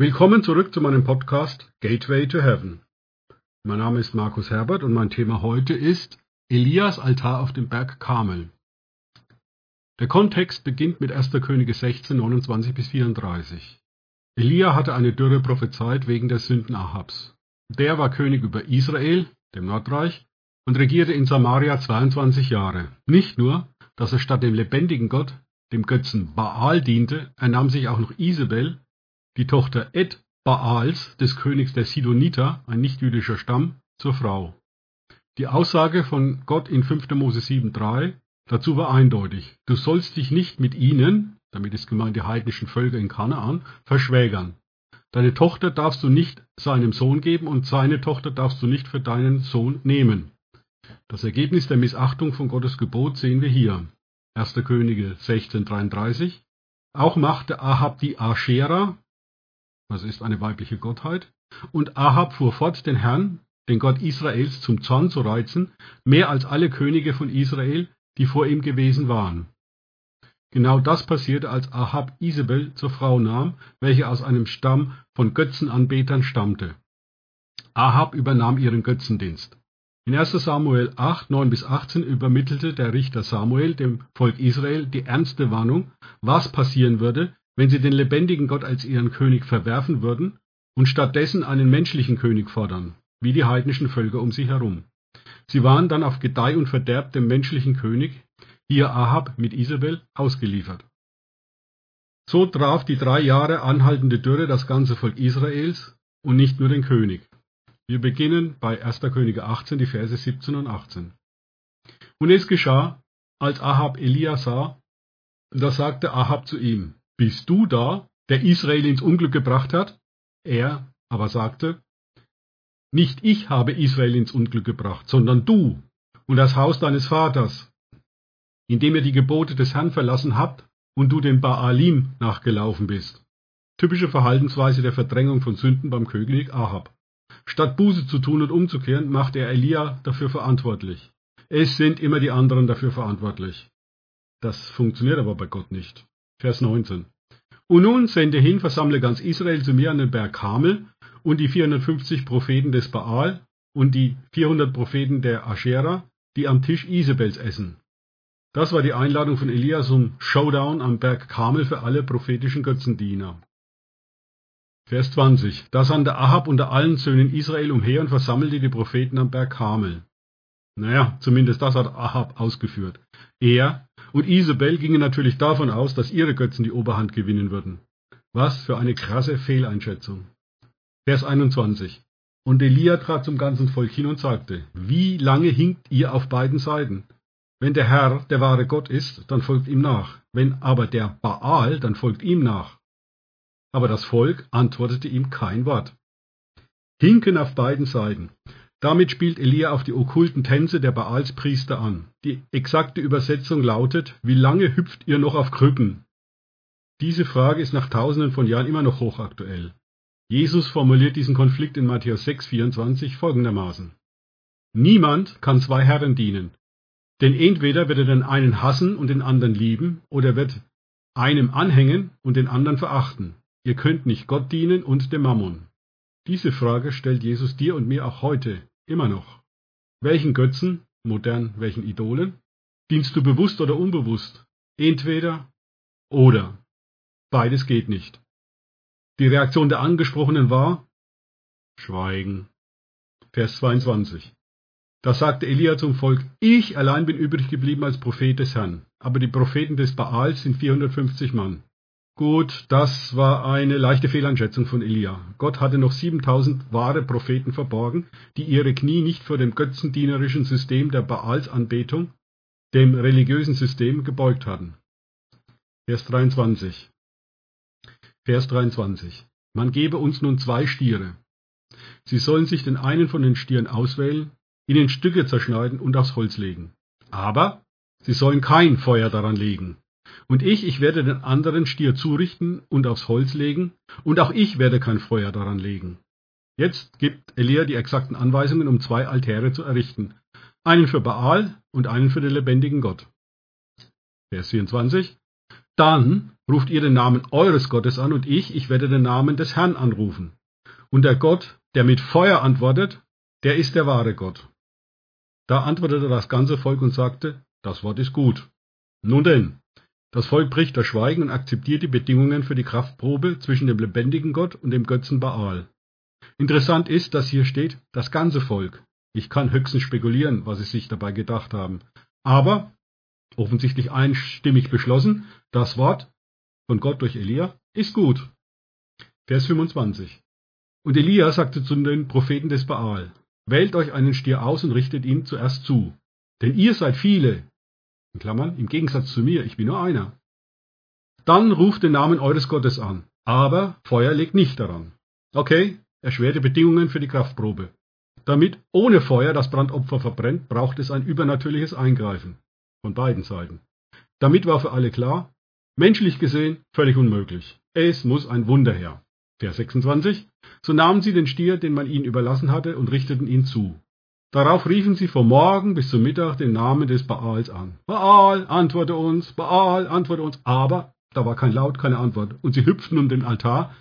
Willkommen zurück zu meinem Podcast Gateway to Heaven. Mein Name ist Markus Herbert und mein Thema heute ist Elias Altar auf dem Berg Karmel. Der Kontext beginnt mit 1. Könige 16, 29 bis 34. Elia hatte eine Dürre prophezeit wegen der Sünden Ahabs. Der war König über Israel, dem Nordreich, und regierte in Samaria 22 Jahre. Nicht nur, dass er statt dem lebendigen Gott, dem Götzen Baal diente, er nahm sich auch noch Isabel, die Tochter Ed Baals, des Königs der Sidoniter, ein nichtjüdischer Stamm, zur Frau. Die Aussage von Gott in 5. Mose 7,3 dazu war eindeutig. Du sollst dich nicht mit ihnen, damit ist gemeint die heidnischen Völker in Kanaan, verschwägern. Deine Tochter darfst du nicht seinem Sohn geben und seine Tochter darfst du nicht für deinen Sohn nehmen. Das Ergebnis der Missachtung von Gottes Gebot sehen wir hier. 1. Könige 16,33. Auch machte Ahab die Aschera, das ist eine weibliche Gottheit, und Ahab fuhr fort, den Herrn, den Gott Israels, zum Zorn zu reizen, mehr als alle Könige von Israel, die vor ihm gewesen waren. Genau das passierte, als Ahab Isabel zur Frau nahm, welche aus einem Stamm von Götzenanbetern stammte. Ahab übernahm ihren Götzendienst. In 1 Samuel 8, 9 bis 18 übermittelte der Richter Samuel dem Volk Israel die ernste Warnung, was passieren würde, wenn sie den lebendigen Gott als ihren König verwerfen würden und stattdessen einen menschlichen König fordern, wie die heidnischen Völker um sich herum. Sie waren dann auf Gedeih und Verderb dem menschlichen König, hier Ahab mit Isabel, ausgeliefert. So traf die drei Jahre anhaltende Dürre das ganze Volk Israels und nicht nur den König. Wir beginnen bei 1. Könige 18, die Verse 17 und 18. Und es geschah, als Ahab Elia sah, da sagte Ahab zu ihm, Bist du da, der Israel ins Unglück gebracht hat? Er aber sagte, Nicht ich habe Israel ins Unglück gebracht, sondern du und das Haus deines Vaters, indem ihr die Gebote des Herrn verlassen habt und du dem Baalim nachgelaufen bist. Typische Verhaltensweise der Verdrängung von Sünden beim König Ahab. Statt Buße zu tun und umzukehren, macht er Elia dafür verantwortlich. Es sind immer die anderen dafür verantwortlich. Das funktioniert aber bei Gott nicht. Vers 19. Und nun sende hin, versammle ganz Israel zu mir an den Berg Kamel und die 450 Propheten des Baal und die 400 Propheten der Aschera, die am Tisch Isabels essen. Das war die Einladung von Elia zum Showdown am Berg Kamel für alle prophetischen Götzendiener. Vers 20. Da sandte Ahab unter allen Söhnen Israel umher und versammelte die Propheten am Berg Kamel. Naja, zumindest das hat Ahab ausgeführt. Er und Isabel gingen natürlich davon aus, dass ihre Götzen die Oberhand gewinnen würden. Was für eine krasse Fehleinschätzung. Vers 21. Und Elia trat zum ganzen Volk hin und sagte, wie lange hinkt ihr auf beiden Seiten? Wenn der Herr der wahre Gott ist, dann folgt ihm nach. Wenn aber der Baal, dann folgt ihm nach. Aber das Volk antwortete ihm kein Wort. Hinken auf beiden Seiten. Damit spielt Elia auf die okkulten Tänze der Baalspriester an. Die exakte Übersetzung lautet, wie lange hüpft ihr noch auf Krücken? Diese Frage ist nach tausenden von Jahren immer noch hochaktuell. Jesus formuliert diesen Konflikt in Matthäus 6,24 folgendermaßen. Niemand kann zwei Herren dienen, denn entweder wird er den einen hassen und den anderen lieben, oder wird einem anhängen und den anderen verachten. Ihr könnt nicht Gott dienen und dem Mammon. Diese Frage stellt Jesus dir und mir auch heute immer noch. Welchen Götzen, modern welchen Idolen, dienst du bewusst oder unbewusst? Entweder oder. Beides geht nicht. Die Reaktion der Angesprochenen war Schweigen. Vers 22. Da sagte Elia zum Volk, ich allein bin übrig geblieben als Prophet des Herrn, aber die Propheten des Baals sind 450 Mann. Gut, das war eine leichte Fehleinschätzung von Elia. Gott hatte noch 7000 wahre Propheten verborgen, die ihre Knie nicht vor dem götzendienerischen System der Baalsanbetung, dem religiösen System, gebeugt hatten. Vers 23. Vers 23. Man gebe uns nun zwei Stiere. Sie sollen sich den einen von den Stieren auswählen, ihn in Stücke zerschneiden und aufs Holz legen. Aber sie sollen kein Feuer daran legen, und ich, ich werde den anderen Stier zurichten und aufs Holz legen, und auch ich werde kein Feuer daran legen. Jetzt gibt Elia die exakten Anweisungen, um zwei Altäre zu errichten. Einen für Baal und einen für den lebendigen Gott. Vers 24. Dann ruft ihr den Namen eures Gottes an und ich, ich werde den Namen des Herrn anrufen. Und der Gott, der mit Feuer antwortet, der ist der wahre Gott. Da antwortete das ganze Volk und sagte, das Wort ist gut. Nun denn, das Volk bricht das Schweigen und akzeptiert die Bedingungen für die Kraftprobe zwischen dem lebendigen Gott und dem Götzen Baal. Interessant ist, dass hier steht, das ganze Volk. Ich kann höchstens spekulieren, was sie sich dabei gedacht haben. Aber offensichtlich einstimmig beschlossen, das Wort von Gott durch Elia ist gut. Vers 25. Und Elia sagte zu den Propheten des Baal, wählt euch einen Stier aus und richtet ihn zuerst zu. Denn ihr seid viele. In Klammern, im Gegensatz zu mir, ich bin nur einer. Dann ruft den Namen eures Gottes an. Aber Feuer legt nicht daran. Okay, erschwerte Bedingungen für die Kraftprobe. Damit ohne Feuer das Brandopfer verbrennt, braucht es ein übernatürliches Eingreifen. Von beiden Seiten. Damit war für alle klar, menschlich gesehen völlig unmöglich. Es muss ein Wunder her. Vers 26. So nahmen sie den Stier, den man ihnen überlassen hatte, und richteten ihn zu. Darauf riefen sie vom Morgen bis zum Mittag den Namen des Baals an. Baal, antworte uns, Baal, antworte uns. Aber da war kein Laut, keine Antwort. Und sie hüpften um den Altar,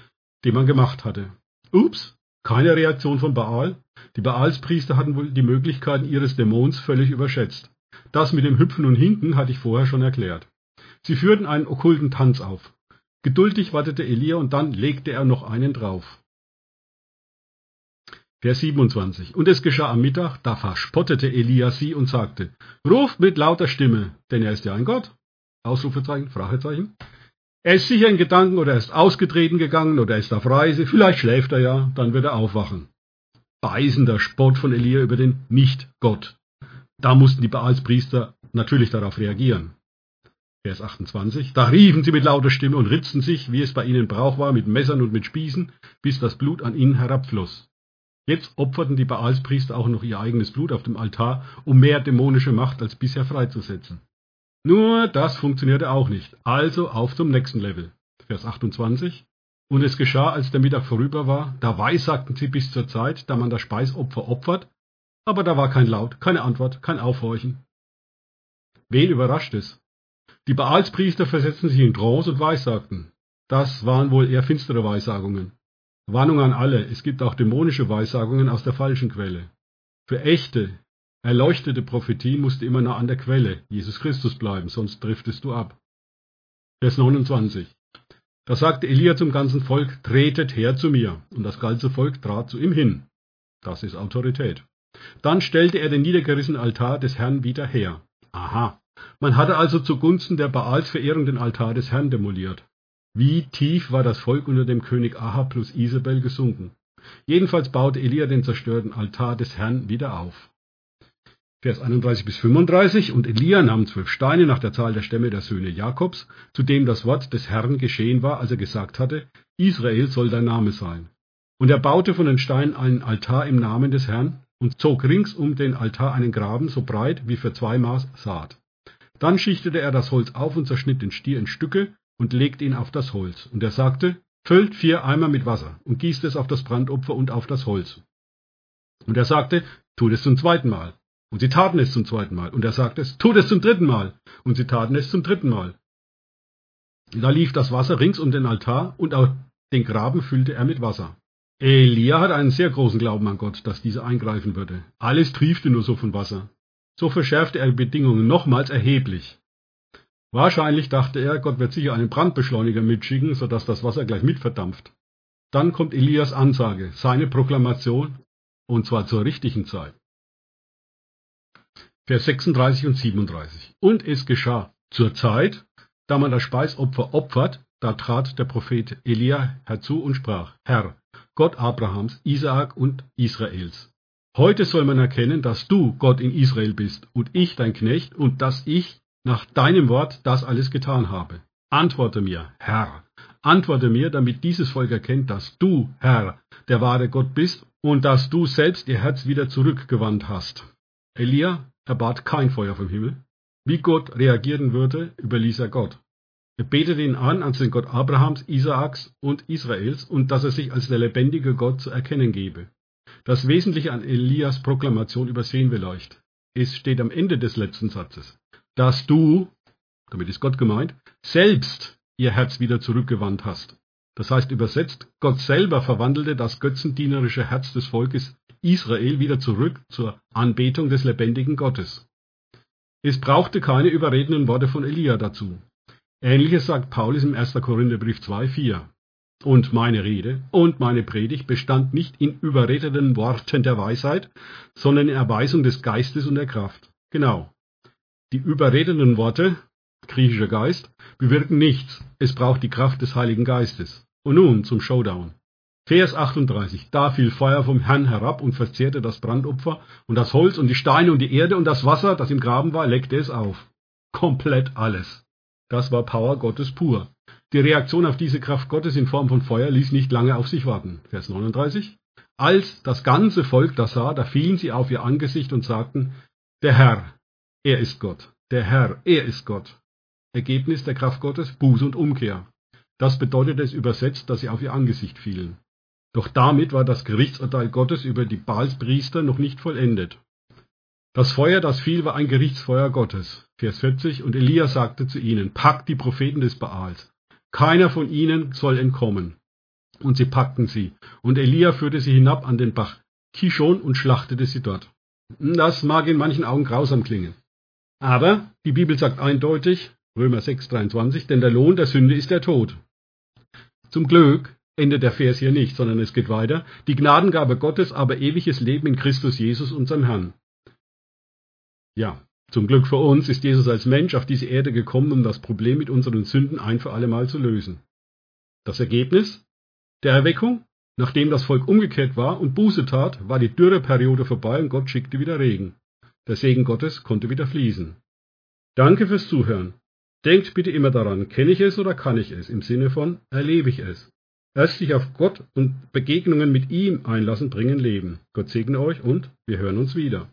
den man gemacht hatte. Ups, keine Reaktion von Baal. Die Baalspriester hatten wohl die Möglichkeiten ihres Dämons völlig überschätzt. Das mit dem Hüpfen und Hinken hatte ich vorher schon erklärt. Sie führten einen okkulten Tanz auf. Geduldig wartete Elia und dann legte er noch einen drauf. Vers 27. Und es geschah am Mittag, da verspottete Elia sie und sagte, ruft mit lauter Stimme, denn er ist ja ein Gott. Ausrufezeichen, Fragezeichen. Er ist sicher in Gedanken oder er ist ausgetreten gegangen oder er ist auf Reise, vielleicht schläft er ja, dann wird er aufwachen. Beißender Spott von Elia über den Nicht-Gott. Da mussten die Baalspriester natürlich darauf reagieren. Vers 28. Da riefen sie mit lauter Stimme und ritzten sich, wie es bei ihnen Brauch war, mit Messern und mit Spießen, bis das Blut an ihnen herabfloss. Jetzt opferten die Baalspriester auch noch ihr eigenes Blut auf dem Altar, um mehr dämonische Macht als bisher freizusetzen. Nur das funktionierte auch nicht. Also auf zum nächsten Level. Vers 28. Und es geschah, als der Mittag vorüber war, da weissagten sie bis zur Zeit, da man das Speisopfer opfert, aber da war kein Laut, keine Antwort, kein Aufhorchen. Wen überrascht es? Die Baalspriester versetzten sich in Trance und weissagten. Das waren wohl eher finstere Weissagungen. Warnung an alle, es gibt auch dämonische Weissagungen aus der falschen Quelle. Für echte, erleuchtete Prophetie musste immer nah an der Quelle, Jesus Christus bleiben, sonst driftest du ab. Vers 29. Da sagte Elia zum ganzen Volk, tretet her zu mir. Und das ganze Volk trat zu ihm hin. Das ist Autorität. Dann stellte er den niedergerissenen Altar des Herrn wieder her. Aha. Man hatte also zugunsten der Baalsverehrung den Altar des Herrn demoliert. Wie tief war das Volk unter dem König Ahab plus Isabel gesunken? Jedenfalls baute Elia den zerstörten Altar des Herrn wieder auf. Vers 31 bis 35 Und Elia nahm zwölf Steine nach der Zahl der Stämme der Söhne Jakobs, zu dem das Wort des Herrn geschehen war, als er gesagt hatte, Israel soll dein Name sein. Und er baute von den Steinen einen Altar im Namen des Herrn und zog rings um den Altar einen Graben so breit wie für zwei Maß Saat. Dann schichtete er das Holz auf und zerschnitt den Stier in Stücke und legte ihn auf das Holz. Und er sagte, füllt vier Eimer mit Wasser und gießt es auf das Brandopfer und auf das Holz. Und er sagte, tut es zum zweiten Mal. Und sie taten es zum zweiten Mal. Und er sagte es, tut es zum dritten Mal. Und sie taten es zum dritten Mal. Da lief das Wasser rings um den Altar und auch den Graben füllte er mit Wasser. Elia hat einen sehr großen Glauben an Gott, dass dieser eingreifen würde. Alles triefte nur so von Wasser. So verschärfte er die Bedingungen nochmals erheblich. Wahrscheinlich dachte er, Gott wird sicher einen Brandbeschleuniger mitschicken, sodass das Wasser gleich mitverdampft. Dann kommt Elias Ansage, seine Proklamation, und zwar zur richtigen Zeit. Vers 36 und 37. Und es geschah zur Zeit, da man das Speisopfer opfert, da trat der Prophet Elia herzu und sprach, Herr, Gott Abrahams, Isaak und Israels. Heute soll man erkennen, dass du Gott in Israel bist und ich dein Knecht und dass ich nach deinem Wort das alles getan habe. Antworte mir, Herr, antworte mir, damit dieses Volk erkennt, dass du, Herr, der wahre Gott bist und dass du selbst ihr Herz wieder zurückgewandt hast. Elia er bat kein Feuer vom Himmel. Wie Gott reagieren würde, überließ er Gott. Er betete ihn an als den Gott Abrahams, Isaaks und Israels und dass er sich als der lebendige Gott zu erkennen gebe. Das Wesentliche an Elias Proklamation übersehen wir leicht. Es steht am Ende des letzten Satzes, dass du, damit ist Gott gemeint, selbst ihr Herz wieder zurückgewandt hast. Das heißt übersetzt, Gott selber verwandelte das götzendienerische Herz des Volkes Israel wieder zurück zur Anbetung des lebendigen Gottes. Es brauchte keine überredenden Worte von Elia dazu. Ähnliches sagt Paulus im 1. Korintherbrief 2,4. Und meine Rede und meine Predigt bestand nicht in überredeten Worten der Weisheit, sondern in Erweisung des Geistes und der Kraft. Genau. Die überredenden Worte, griechischer Geist, bewirken nichts. Es braucht die Kraft des Heiligen Geistes. Und nun zum Showdown. Vers 38. Da fiel Feuer vom Herrn herab und verzehrte das Brandopfer und das Holz und die Steine und die Erde und das Wasser, das im Graben war, leckte es auf. Komplett alles. Das war Power Gottes pur. Die Reaktion auf diese Kraft Gottes in Form von Feuer ließ nicht lange auf sich warten. Vers 39. Als das ganze Volk das sah, da fielen sie auf ihr Angesicht und sagten, der Herr, er ist Gott. Der Herr, er ist Gott. Ergebnis der Kraft Gottes, Buß und Umkehr. Das bedeutet es übersetzt, dass sie auf ihr Angesicht fielen. Doch damit war das Gerichtsurteil Gottes über die Baalspriester noch nicht vollendet. Das Feuer, das fiel, war ein Gerichtsfeuer Gottes. Vers 40. Und Elia sagte zu ihnen, packt die Propheten des Baals. Keiner von ihnen soll entkommen. Und sie packten sie. Und Elia führte sie hinab an den Bach Kishon und schlachtete sie dort. Das mag in manchen Augen grausam klingen. Aber die Bibel sagt eindeutig, Römer 6,23, denn der Lohn der Sünde ist der Tod. Zum Glück endet der Vers hier nicht, sondern es geht weiter. Die Gnadengabe Gottes, aber ewiges Leben in Christus Jesus, unserem Herrn. Ja, zum Glück für uns ist Jesus als Mensch auf diese Erde gekommen, um das Problem mit unseren Sünden ein für alle Mal zu lösen. Das Ergebnis der Erweckung, nachdem das Volk umgekehrt war und Buße tat, war die Dürreperiode vorbei und Gott schickte wieder Regen. Der Segen Gottes konnte wieder fließen. Danke fürs Zuhören. Denkt bitte immer daran, kenne ich es oder kann ich es, im Sinne von erlebe ich es. Erst sich auf Gott und Begegnungen mit ihm einlassen bringen Leben. Gott segne euch und wir hören uns wieder.